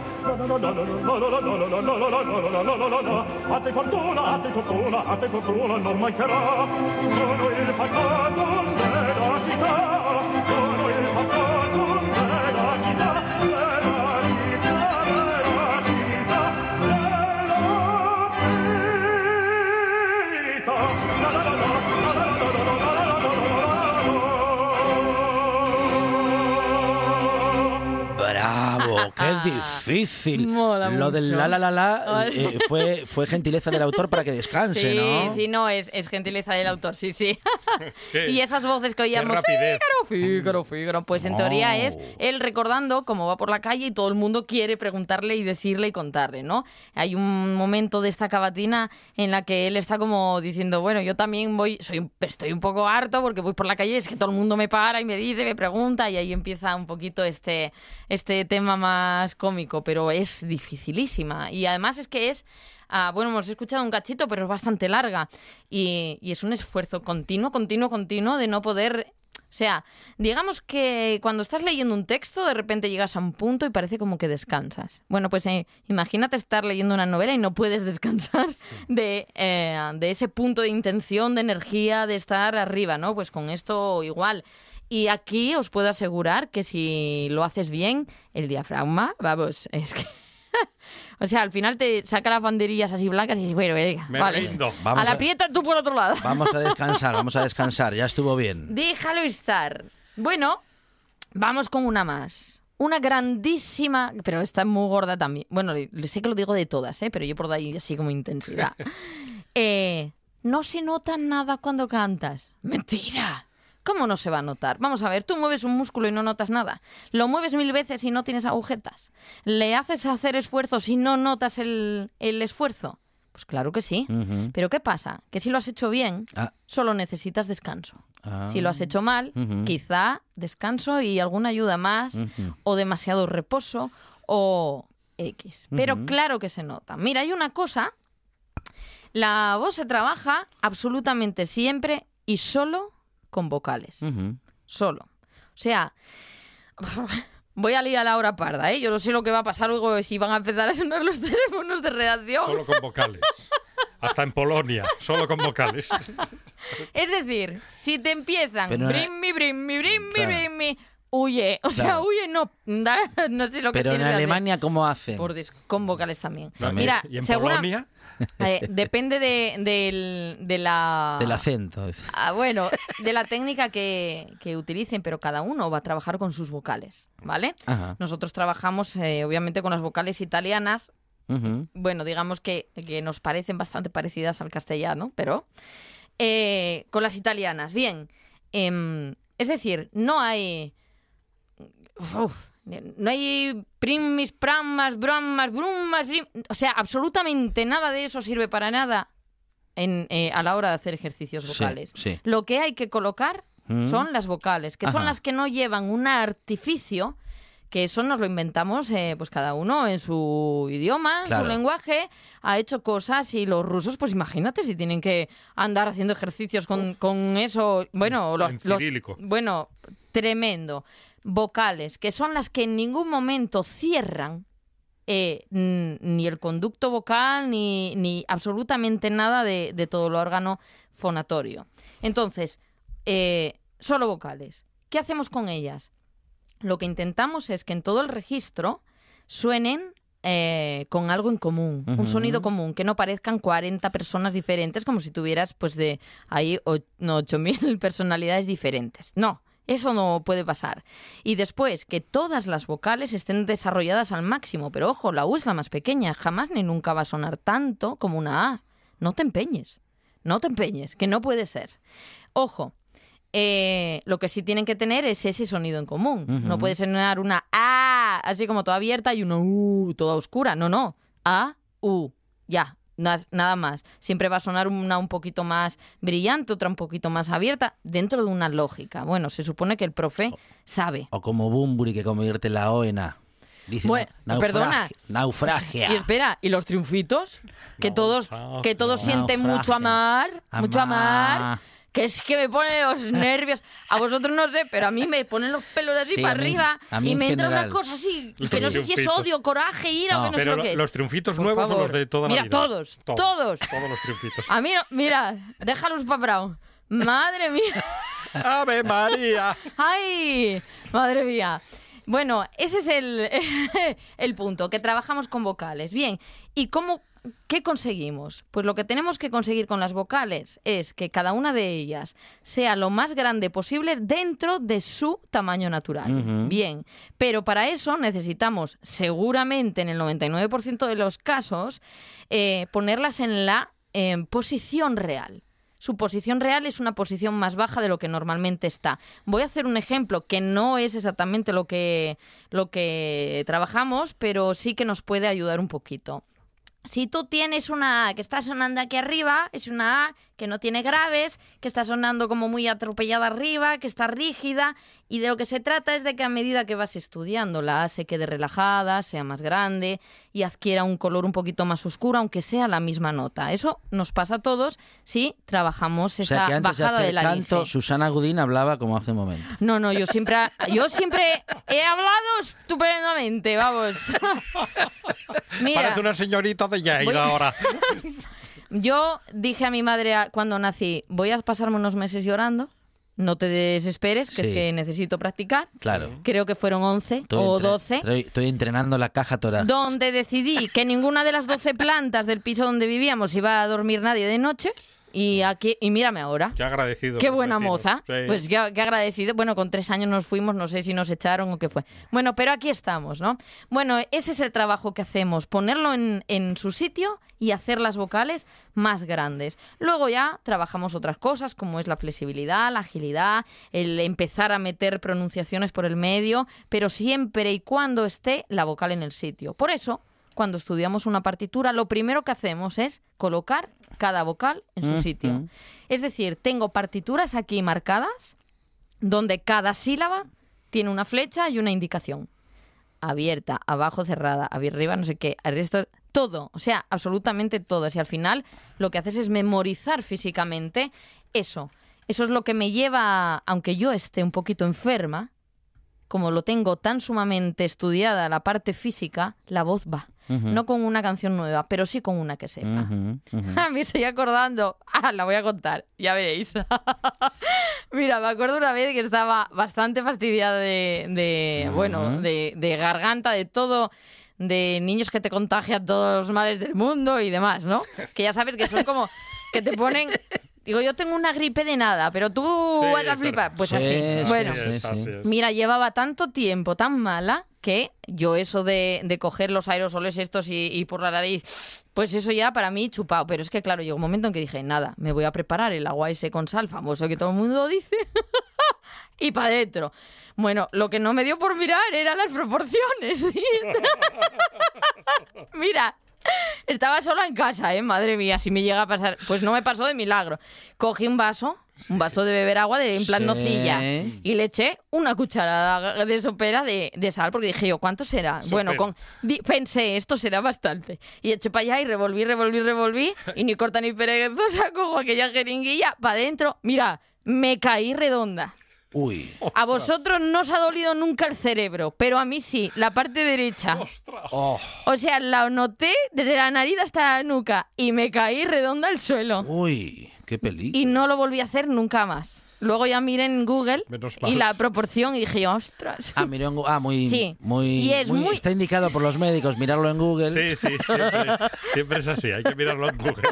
A te fortuna, a te fortuna, a te fortuna non mancherà. Sono il pagato della città, sono difícil. Lo del la la la la eh, fue, fue gentileza del autor para que descanse, ¿no? Sí, sí, no, es, es gentileza del autor, sí, sí. (laughs) y esas voces que oíamos, Fígaro, Fígaro, Fígaro, pues en teoría es él recordando cómo va por la calle y todo el mundo quiere preguntarle y decirle y contarle, ¿no? Hay un momento de esta cavatina en la que él está como diciendo, bueno, yo también voy, soy, estoy un poco harto porque voy por la calle, es que todo el mundo me para y me dice, me pregunta y ahí empieza un poquito este, este tema más cómico, pero es dificilísima. Y además es que es, ah, bueno, hemos escuchado un cachito, pero es bastante larga. Y, es un esfuerzo continuo, continuo, continuo de no poder o sea, digamos que cuando estás leyendo un texto, de repente llegas a un punto y parece como que descansas. Bueno, pues eh, imagínate estar leyendo una novela y no puedes descansar (laughs) de, eh, de ese punto de intención, de energía, de estar arriba, ¿no? Pues con esto igual. Y aquí os puedo asegurar que si lo haces bien, el diafragma, vamos, (laughs) es que... o sea, al final te saca las banderillas así blancas y dices, bueno, venga, vale. a la prieta tú por otro lado. Vamos a (laughs) descansar, vamos a descansar, ya estuvo bien. Déjalo estar. Bueno, vamos con una más. Una grandísima, pero está muy gorda también. Bueno, sé que lo digo de todas, ¿eh? pero yo por ahí así como intensidad. (laughs) eh, no se nota nada cuando cantas. Mentira. ¿Cómo no se va a notar? Vamos a ver, tú mueves un músculo y no notas nada. Lo mueves mil veces y no tienes agujetas. ¿Le haces hacer esfuerzo si no notas el, esfuerzo? Pues claro que sí. Pero ¿qué pasa? Que si lo has hecho bien, ah. solo necesitas descanso. Ah. Si lo has hecho mal, quizá descanso y alguna ayuda más, o demasiado reposo, o X. Pero claro que se nota. Mira, hay una cosa. La voz se trabaja absolutamente siempre y solo con vocales. Solo. O sea, (laughs) voy a liar a la hora parda, ¿eh? Yo no sé lo que va a pasar luego si van a empezar a sonar los (laughs) teléfonos de redacción. Solo con vocales. Hasta en Polonia, solo con vocales. Es decir, si te empiezan brimmi, brimmi, brimmi, brimmi, huye. (laughs) O sea, huye, no, (laughs) no sé lo que Pero en Alemania, ¿cómo hace? con vocales también. Mira, ¿Y en Polonia? (laughs) Eh, depende de, de, la... Del acento. Ah, bueno, de la técnica que, utilicen, pero cada uno va a trabajar con sus vocales, ¿vale? Nosotros trabajamos, eh, obviamente, con las vocales italianas. Bueno, digamos que, nos parecen bastante parecidas al castellano, pero eh, con las italianas. Bien, em, es decir, no hay... No hay primis, pramas, bromas, brumas, o sea, absolutamente nada de eso sirve para nada en, eh, a la hora de hacer ejercicios vocales. Lo que hay que colocar mm. son las vocales, que son las que no llevan un artificio, que eso nos lo inventamos eh, pues cada uno en su idioma, en su lenguaje, ha hecho cosas y los rusos, pues imagínate si tienen que andar haciendo ejercicios con, eso, bueno, los, bueno, tremendo. Vocales, que son las que en ningún momento cierran eh, ni el conducto vocal ni, ni absolutamente nada de, todo el órgano fonatorio. Entonces, eh, solo vocales. ¿Qué hacemos con ellas? Lo que intentamos es que en todo el registro suenen eh, con algo en común, un sonido común, que no parezcan 40 personas diferentes, como si tuvieras, pues, de ahí 8.000 (laughs) personalidades diferentes. No, eso no puede pasar. Y después, que todas las vocales estén desarrolladas al máximo. Pero ojo, la U es la más pequeña. Jamás ni nunca va a sonar tanto como una A. No te empeñes. No te empeñes, que no puede ser. Ojo, eh, lo que sí tienen que tener es ese sonido en común. No puede sonar una A así como toda abierta y una U toda oscura. No, no. A, U. Ya, nada más. Siempre va a sonar una un poquito más brillante, otra un poquito más abierta, dentro de una lógica. Bueno, se supone que el profe sabe. O como Bumburi que convierte la O en A. Dice, bueno, perdona. Naufragia. Y espera, ¿y los triunfitos? Que todos, que todos sienten mucho amar, mucho amar que es que me pone los (laughs) nervios. A vosotros no sé, pero a mí me ponen los pelos de así para arriba y me entra una cosa así, que no sé si es odio, coraje, ira no. o no pero sé lo que es. ¿Los triunfitos nuevos o los de toda la vida? Todos, todos, todos. Todos los triunfitos. A mí, mira, déjalos para Brown. Madre mía. (laughs) ¡Ave María! ¡Ay! Madre mía. Bueno, ese es el, (laughs) el punto, que trabajamos con vocales. Bien, ¿y cómo ¿Qué conseguimos? Pues lo que tenemos que conseguir con las vocales es que cada una de ellas sea lo más grande posible dentro de su tamaño natural. Bien, pero para eso necesitamos seguramente en el 99% de los casos eh, ponerlas en la posición real su posición real es una posición más baja de lo que normalmente está. Voy a hacer un ejemplo que no es exactamente lo que, lo que trabajamos, pero sí que nos puede ayudar un poquito si tú tienes una A que está sonando aquí arriba, es una A que no tiene graves, que está sonando como muy atropellada arriba, que está rígida, y de lo que se trata es de que a medida que vas estudiando la A se quede relajada, sea más grande y adquiera un color un poquito más oscuro, aunque sea la misma nota. Eso nos pasa a todos si trabajamos esa bajada de, la canto, Susana Gudín hablaba como hace un momento. No, no, yo siempre, yo siempre he hablado estupendamente, vamos. (laughs) (laughs) Parece una señorita de Lleida ahora. (laughs) Yo dije a mi madre cuando nací, voy a pasarme unos meses llorando. No te desesperes, que es que necesito practicar. Claro. Creo que fueron 11 o 12. Estoy, entrenando la caja torácica. Donde decidí que ninguna de las 12 plantas del piso donde vivíamos iba a dormir nadie de noche. Y aquí y mírame ahora. Qué agradecido. Qué buena moza. Pues qué, agradecido. Bueno, con tres años nos fuimos, no sé si nos echaron o qué fue. Bueno, pero aquí estamos, ¿no? Bueno, ese es el trabajo que hacemos, ponerlo en, en su sitio y hacer las vocales más grandes. Luego ya trabajamos otras cosas como es la flexibilidad, la agilidad, el empezar a meter pronunciaciones por el medio, pero siempre y cuando esté la vocal en el sitio. Por eso cuando estudiamos una partitura, lo primero que hacemos es colocar cada vocal en su sitio. Es decir, tengo partituras aquí marcadas donde cada sílaba tiene una flecha y una indicación. Abierta, abajo cerrada, arriba no sé qué, resto, todo, o sea, absolutamente todo. Y al final lo que haces es memorizar físicamente eso. Eso es lo que me lleva, aunque yo esté un poquito enferma, como lo tengo tan sumamente estudiada la parte física, la voz va. No con una canción nueva, pero sí con una que sepa. A (laughs) mí estoy acordando. Ah, la voy a contar, ya veréis. (laughs) Mira, me acuerdo una vez que estaba bastante fastidiada de, bueno, de, de garganta, de todo de niños que te contagian todos los males del mundo y demás, ¿no? Que ya sabes que son como que te ponen Digo, yo tengo una gripe de nada, pero tú vas a flipar. Pues así. bueno, mira, llevaba tanto tiempo tan mala que yo eso de, de coger los aerosoles estos y, por la nariz, pues eso ya para mí chupado. Pero es que claro, llegó un momento en que dije, nada, me voy a preparar el agua ese con sal, famoso que todo el mundo dice, (laughs) y para adentro. Bueno, lo que no me dio por mirar eran las proporciones. (laughs) Mira, estaba sola en casa, ¿eh? Madre mía, si me llega a pasar. Pues no me pasó de milagro. Cogí un vaso, un vaso de beber agua de en plan nocilla y le eché una cucharada de sopera de, sal porque dije yo, ¿cuánto será? Bueno, con, pensé, esto será bastante. Y eché para allá y revolví, revolví, revolví y ni corta ni perezosa cojo aquella jeringuilla para adentro. Mira, me caí redonda. Uy. A vosotros no os ha dolido nunca el cerebro, pero a mí sí, la parte derecha. Oh. O sea, la noté desde la nariz hasta la nuca y me caí redonda al suelo. Uy, qué peligro. Y no lo volví a hacer nunca más. Luego ya miré en Google y la proporción y dije, ostras. Ah, miré en Google. Ah, muy, sí. muy, muy, Está indicado por los médicos mirarlo en Google. Sí, sí, siempre, siempre es así, hay que mirarlo en Google.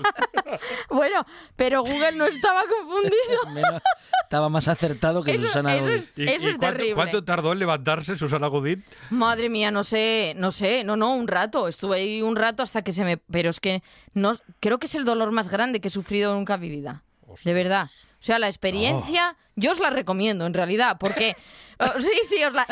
(laughs) bueno, pero Google no estaba confundido. (laughs) estaba más acertado que Susana Godín. Eso es, cuánto, cuánto, tardó en levantarse Susana Godín? Madre mía, no sé, no sé, no, no, un rato. Estuve ahí un rato hasta que se me... Pero es que no, creo que es el dolor más grande que he sufrido nunca en mi vida. De verdad. O sea, la experiencia, oh. yo os la recomiendo en realidad, porque... (laughs) Oh, sí, sí, os la...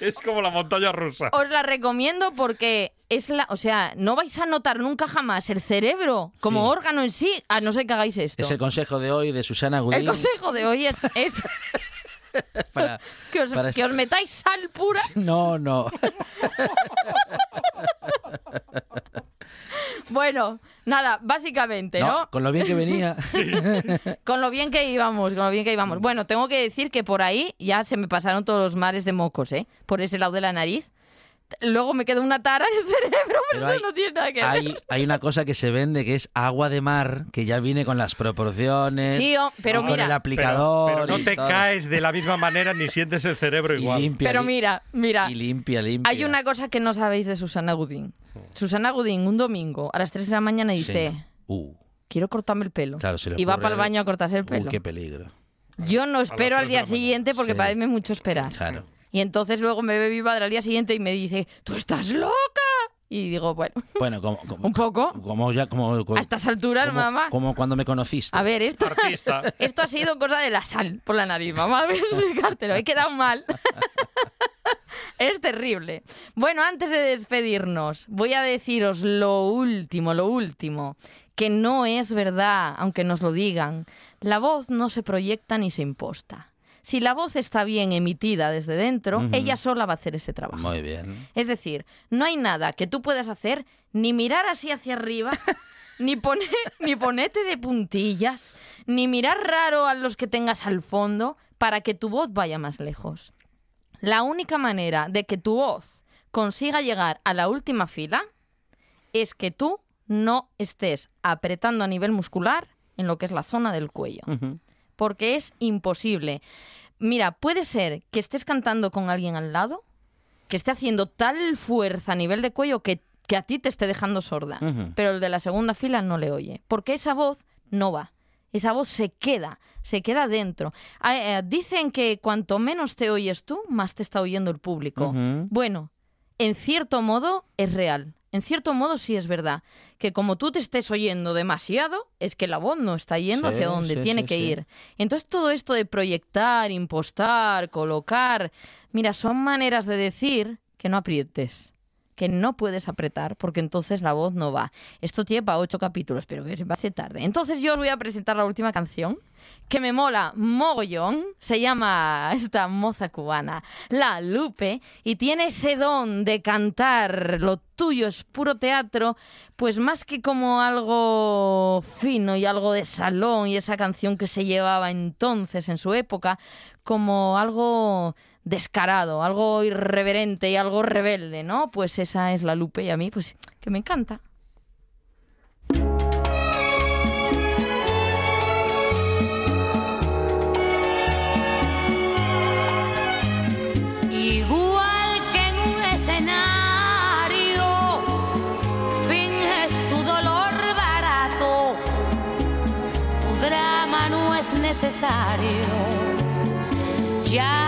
es como la montaña rusa. (laughs) Os la recomiendo porque es la... O sea, no vais a notar nunca jamás el cerebro como órgano en sí, a no ser que hagáis esto. Es el consejo de hoy de Susana Gudín. El consejo de hoy es... es... (laughs) que, os, que os metáis sal pura. No, no. Bueno, nada, básicamente, ¿no? Con lo bien que venía. (laughs) con lo bien que íbamos, con lo bien que íbamos. Bueno, tengo que decir que por ahí ya se me pasaron todos los mares de mocos, ¿eh? Por ese lado de la nariz. Luego me quedó una tara en el (laughs) cerebro, pero, eso no tiene nada que ver. Hay, una cosa que se vende que es agua de mar, que ya viene con las proporciones. Sí, pero mira. Con el aplicador. Pero, no te caes de la misma manera ni sientes el cerebro igual. limpia, pero mira, mira. Y limpia, limpia. Hay una cosa que no sabéis de Susana Gudín. Susana Gudín, un domingo a las 3 de la mañana dice: uh. Quiero cortarme el pelo. Claro, se y va para el baño a cortarse el uh, pelo. qué peligro. Yo no espero al día siguiente porque parece mucho esperar. Claro. Y entonces luego me ve mi padre al día siguiente y me dice, tú estás loca. Y digo, bueno, (laughs) bueno como, un poco. Como ya, como, a estas alturas, mamá. Como cuando me conociste. A ver, esto, (laughs) esto ha sido cosa de la sal por la nariz, mamá. Voy a explicártelo. He quedado mal. (laughs) es terrible. Bueno, antes de despedirnos, voy a deciros lo último, lo último, que no es verdad, aunque nos lo digan. La voz no se proyecta ni se imposta si la voz está bien emitida desde dentro, ella sola va a hacer ese trabajo. Muy bien. Es decir, no hay nada que tú puedas hacer ni mirar así hacia arriba. (laughs) ni, poner, ni ponerte de puntillas, ni mirar raro a los que tengas al fondo para que tu voz vaya más lejos. La única manera de que tu voz consiga llegar a la última fila es que tú no estés apretando a nivel muscular en lo que es la zona del cuello porque es imposible. Mira, puede ser que estés cantando con alguien al lado, que esté haciendo tal fuerza a nivel de cuello que, a ti te esté dejando sorda, pero el de la segunda fila no le oye, porque esa voz no va. Esa voz se queda, se queda dentro. Ah, eh, dicen que cuanto menos te oyes tú, más te está oyendo el público. Bueno, en cierto modo es real. En cierto modo sí es verdad que como tú te estés oyendo demasiado, es que la voz no está yendo hacia donde tiene que ir. Entonces todo esto de proyectar, impostar, colocar, mira, son maneras de decir que no aprietes que no puedes apretar porque entonces la voz no va. Esto lleva ocho capítulos, pero que se va a tarde. Entonces yo os voy a presentar la última canción que me mola mogollón. Se llama esta moza cubana, La Lupe, y tiene ese don de cantar lo tuyo es puro teatro, pues más que como algo fino y algo de salón y esa canción que se llevaba entonces en su época, como algo descarado, algo irreverente y algo rebelde, ¿no? Pues esa es la Lupe y a mí, pues, que me encanta. necesario. Ya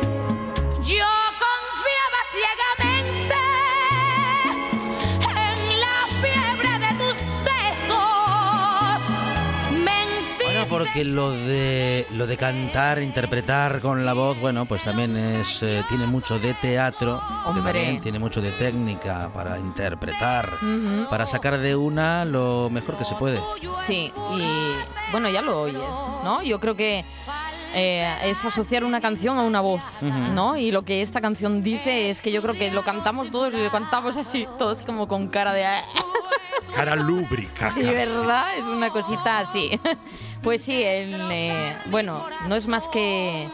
Porque lo de lo de cantar, interpretar con la voz, bueno, pues también es eh, tiene mucho de teatro, Hombre. tiene mucho de técnica para interpretar, para sacar de una lo mejor que se puede. Sí, y bueno, ya lo oyes, ¿no? Yo creo que eh, es asociar una canción a una voz, ¿no? Y lo que esta canción dice es que yo creo que lo cantamos todos y lo cantamos así, todos como con cara de... Cara lúbrica. Sí, ¿verdad? Es una cosita así. (laughs) Pues sí, eh, bueno, no es más que,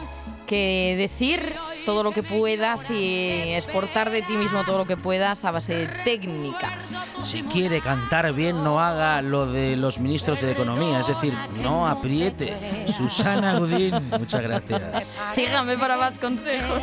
que decir todo lo que puedas y exportar de ti mismo todo lo que puedas a base de técnica. Si quiere cantar bien, no haga lo de los ministros de Economía, es decir, no apriete. (laughs) Susana Gudín, muchas gracias. Síganme para más consejos.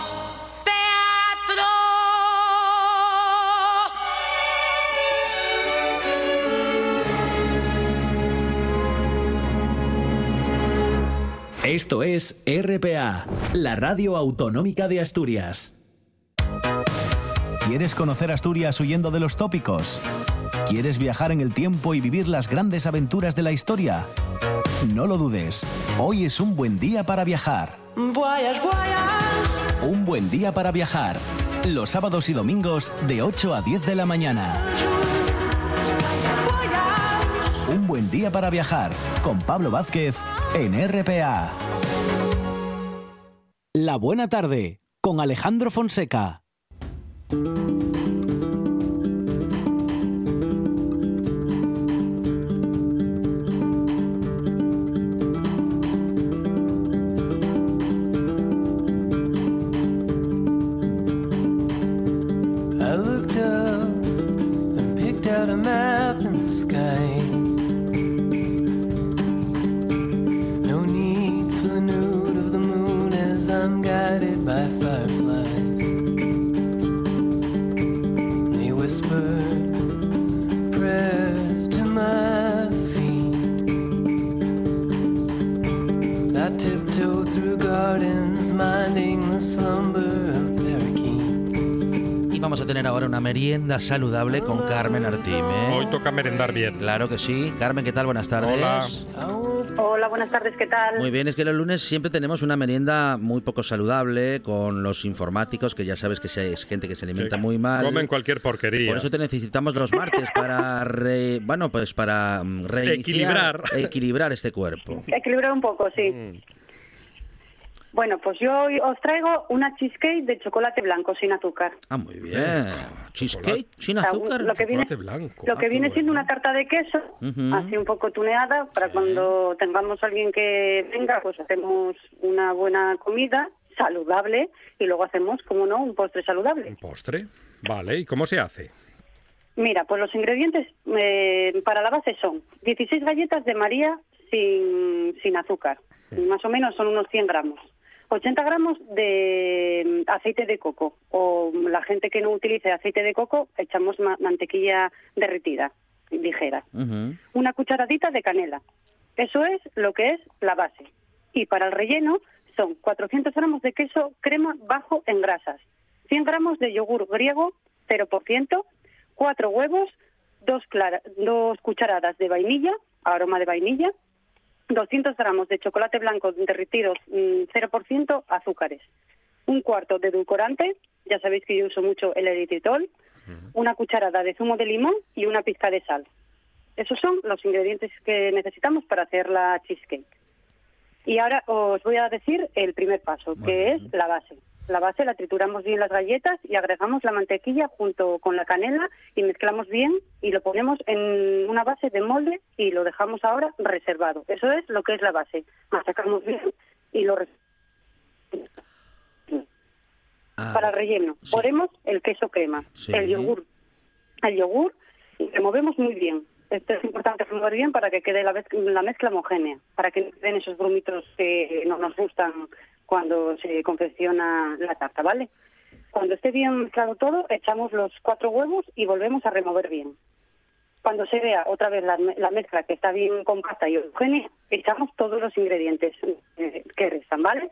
Esto es RPA, la radio autonómica de Asturias. ¿Quieres conocer Asturias huyendo de los tópicos? ¿Quieres viajar en el tiempo y vivir las grandes aventuras de la historia? No lo dudes, hoy es un buen día para viajar. Un buen día para viajar. Los sábados y domingos de 8 a 10 de la mañana. Un buen día para viajar con Pablo Vázquez en RPA. La buena tarde con Alejandro Fonseca. I looked up and picked out a map in the sky. Tener ahora una merienda saludable con Carmen Artime. Hoy toca merendar bien. Claro que sí. Carmen, ¿qué tal? Buenas tardes. Hola. Hola, buenas tardes, ¿qué tal? Muy bien, es que los lunes siempre tenemos una merienda muy poco saludable con los informáticos, que ya sabes que es gente que se alimenta muy mal. Comen cualquier porquería. Por eso te necesitamos los martes para re- bueno, pues para mm, reiniciar- Equilibrar. equilibrar este cuerpo. Equilibrar un poco, sí. Mm. Bueno, pues yo hoy os traigo una cheesecake de chocolate blanco sin azúcar. Ah, muy bien. Cheesecake sin azúcar. lo que viene, Chocolate blanco. lo que Ah, viene qué siendo bueno. una tarta de queso, así un poco tuneada, para cuando tengamos alguien que venga, pues hacemos una buena comida saludable y luego hacemos, como no, un postre saludable. Un postre. Vale, ¿y cómo se hace? Mira, pues los ingredientes eh, para la base son 16 galletas de María sin, sin azúcar, más o menos son unos 100 gramos. 80 gramos de mm, aceite de coco, o la gente que no utilice aceite de coco, echamos ma- mantequilla derretida. ligeras. Una cucharadita de canela. Eso es lo que es la base. Y para el relleno son 400 gramos de queso crema bajo en grasas, 100 gramos de yogur griego 0%, 4 huevos, 2, dos cucharadas de vainilla, aroma de vainilla, 200 gramos de chocolate blanco derretidos 0%, mm, azúcares, un cuarto de edulcorante, ya sabéis que yo uso mucho el eritritol, una cucharada de zumo de limón y una pizca de sal. Esos son los ingredientes que necesitamos para hacer la cheesecake. Y ahora os voy a decir el primer paso, que es la base. La base la trituramos bien las galletas y agregamos la mantequilla junto con la canela y mezclamos bien y lo ponemos en una base de molde y lo dejamos ahora reservado. Eso es lo que es la base. Masacamos bien y lo ah, para el relleno. Ponemos el queso crema, el yogur, el yogur y removemos muy bien. Esto es importante remover bien para que quede la, la mezcla homogénea, para que no queden esos grumitos que no nos gustan cuando se confecciona la tarta, ¿vale? Cuando esté bien mezclado todo, echamos los cuatro huevos y volvemos a remover bien. Cuando se vea otra vez la, mezcla que está bien compacta y homogénea, echamos todos los ingredientes eh, que restan, ¿vale?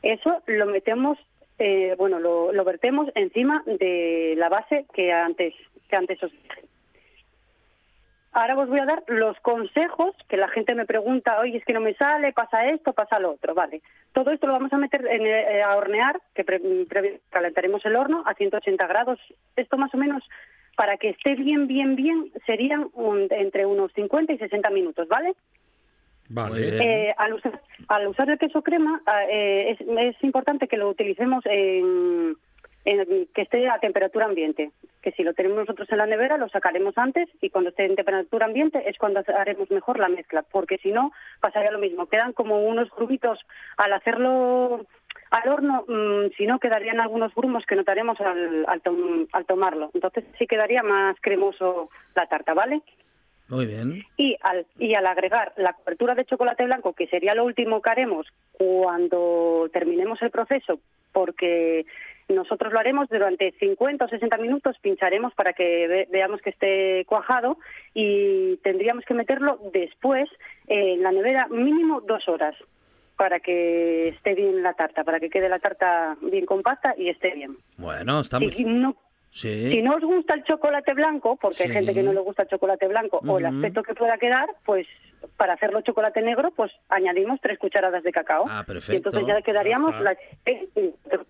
Eso lo metemos, eh, bueno, lo, lo vertemos encima de la base que antes que antes os dije. Ahora os voy a dar los consejos que la gente me pregunta, oye, es que no me sale, pasa esto, pasa lo otro, vale. Todo esto lo vamos a meter en, eh, a hornear, que calentaremos el horno a 180 grados. Esto más o menos, para que esté bien, bien, bien, serían entre unos 50 y 60 minutos, ¿vale? Vale. Eh, al, usar, al, usar, el queso crema, ah, eh, es, es importante que lo utilicemos en que esté a temperatura ambiente. Que si lo tenemos nosotros en la nevera, lo sacaremos antes y cuando esté en temperatura ambiente es cuando haremos mejor la mezcla, porque si no, pasaría lo mismo. Quedan como unos grumitos al hacerlo al horno, mm, si no, quedarían algunos grumos que notaremos al, al, tomarlo. Entonces sí quedaría más cremoso la tarta, ¿vale? Muy bien. Y al, y al agregar la cobertura de chocolate blanco, que sería lo último que haremos cuando terminemos el proceso, porque nosotros lo haremos durante 50 o 60 minutos, pincharemos para que veamos que esté cuajado y tendríamos que meterlo después en la nevera mínimo dos horas para que esté bien la tarta, para que quede la tarta bien compacta y esté bien. Bueno, está muy... Si no, si no os gusta el chocolate blanco, porque hay gente que no le gusta el chocolate blanco, o el aspecto que pueda quedar, pues para hacerlo chocolate negro, pues añadimos tres cucharadas de cacao. Ah, perfecto. Y entonces ya quedaríamos la...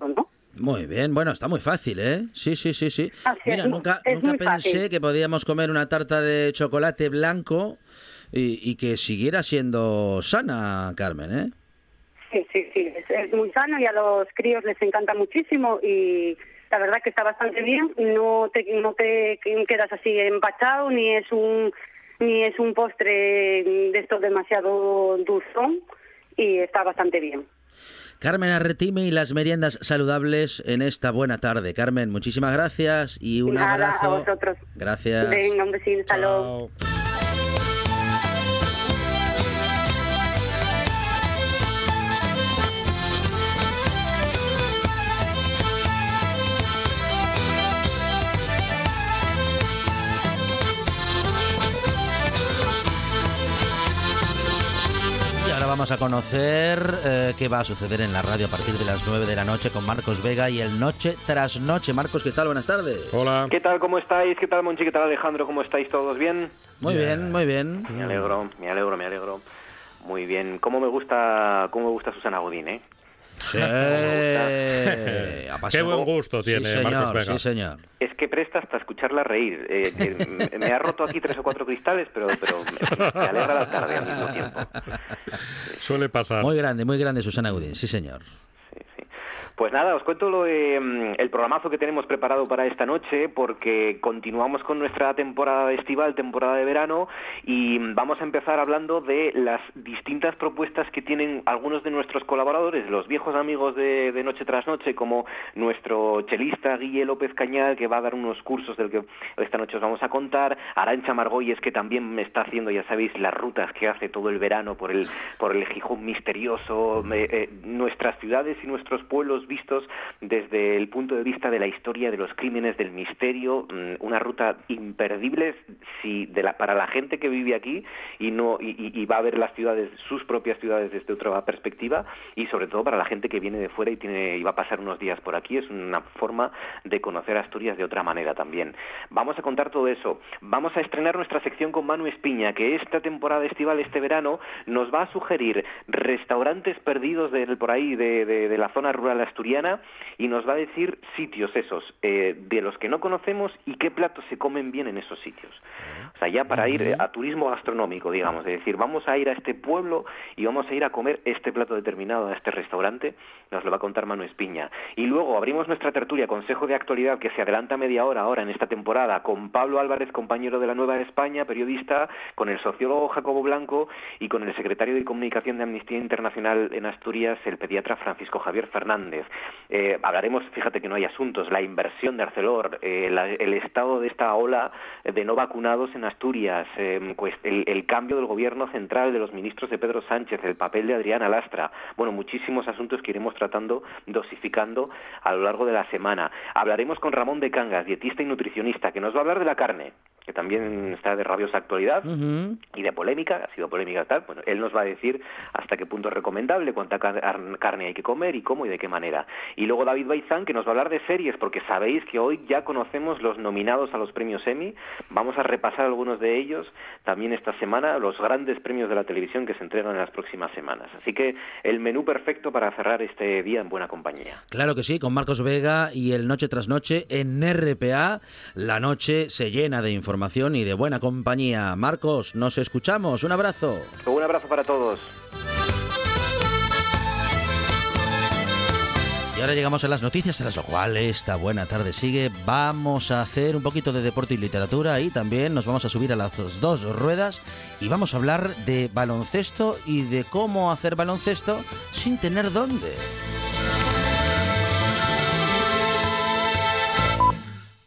¿no? Muy bien, bueno, está muy fácil, ¿eh? Sí, sí, sí, sí. Mira, nunca, nunca pensé que podíamos comer una tarta de chocolate blanco y, que siguiera siendo sana, Carmen, ¿eh? Sí, sí, sí, es, muy sano y a los críos les encanta muchísimo y la verdad que está bastante bien, no te, no te quedas así empachado ni es un ni es un postre de esto demasiado dulzón y está bastante bien. Carmen Arretime y las meriendas saludables en esta buena tarde. Carmen, muchísimas gracias y un abrazo. a vosotros. Gracias. Venga, un besito, Chao. Vamos a conocer eh, qué va a suceder en la radio a partir de las 9 de la noche con Marcos Vega y el Noche tras Noche. Marcos, ¿qué tal? Buenas tardes. Hola. ¿Qué tal? ¿Cómo estáis? ¿Qué tal, Monchi? ¿Qué tal, Alejandro? ¿Cómo estáis todos? ¿Bien? Muy bien, muy bien. Me alegro, me alegro, me alegro. Muy bien. ¿Cómo me gusta, cómo me gusta Susana Godín, eh? Sí, (laughs) (laughs) Qué buen gusto tiene Marcos Vega. Sí, señor. Es que presta hasta escucharla reír. Eh, eh, me ha roto aquí tres o cuatro cristales, pero, pero me, alegra la tarde al mismo tiempo. Suele pasar. Muy grande, muy grande Susana Udín, sí, señor. Pues nada, os cuento lo mm, el programazo que tenemos preparado para esta noche, porque continuamos con nuestra temporada estival, temporada de verano, y vamos a empezar hablando de las distintas propuestas que tienen algunos de nuestros colaboradores, los viejos amigos de, Noche tras Noche, como nuestro chelista Guille López Cañal, que va a dar unos cursos del que esta noche os vamos a contar, Arancha Margolles, que también me está haciendo, ya sabéis, las rutas que hace todo el verano por el, por el Gijón misterioso, eh, nuestras ciudades y nuestros pueblos vistos desde el punto de vista de la historia de los crímenes, del misterio, mm, una ruta imperdible si de la, para la gente que vive aquí y no y, va a ver las ciudades, sus propias ciudades desde otra perspectiva y sobre todo para la gente que viene de fuera y tiene y va a pasar unos días por aquí es una forma de conocer Asturias de otra manera también. Vamos a contar todo eso. Vamos a estrenar nuestra sección con Manu Espiña, que esta temporada estival, este verano, nos va a sugerir restaurantes perdidos de, por ahí de, la zona rural asturiana y nos va a decir sitios esos eh, de los que no conocemos y qué platos se comen bien en esos sitios. O sea, ya para ir a turismo gastronómico, digamos, es decir, vamos a ir a este pueblo y vamos a ir a comer este plato determinado a este restaurante, nos lo va a contar Manu Espiña. Y luego abrimos nuestra tertulia Consejo de Actualidad que se adelanta media hora ahora en esta temporada con Pablo Álvarez, compañero de la Nueva España, periodista, con el sociólogo Jacobo Blanco y con el secretario de Comunicación de Amnistía Internacional en Asturias, el pediatra Francisco Javier Fernández. Eh, hablaremos, fíjate que no hay asuntos, la inversión de Arcelor, eh, el estado de esta ola de no vacunados en Asturias, eh, pues el, el, cambio del gobierno central de los ministros de Pedro Sánchez, el papel de Adriana Lastra, bueno, muchísimos asuntos que iremos tratando, dosificando a lo largo de la semana. Hablaremos con Ramón de Cangas, dietista y nutricionista, que nos va a hablar de la carne, que también está de rabiosa actualidad y de polémica, ha sido polémica tal, bueno, él nos va a decir hasta qué punto es recomendable, cuánta carne hay que comer y cómo y de qué manera. Y luego David Baizán, que nos va a hablar de series, porque sabéis que hoy ya conocemos los nominados a los premios Emmy, vamos a repasar algunos de ellos también esta semana, los grandes premios de la televisión que se entregan en las próximas semanas. Así que el menú perfecto para cerrar este día en buena compañía. Claro que sí, con Marcos Vega y el Noche tras Noche en RPA, la noche se llena de información y de buena compañía. Marcos, nos escuchamos. Un abrazo. Un abrazo para todos. Y ahora llegamos a las noticias, tras lo cual esta buena tarde sigue. Vamos a hacer un poquito de deporte y literatura y también nos vamos a subir a las dos ruedas y vamos a hablar de baloncesto y de cómo hacer baloncesto sin tener dónde.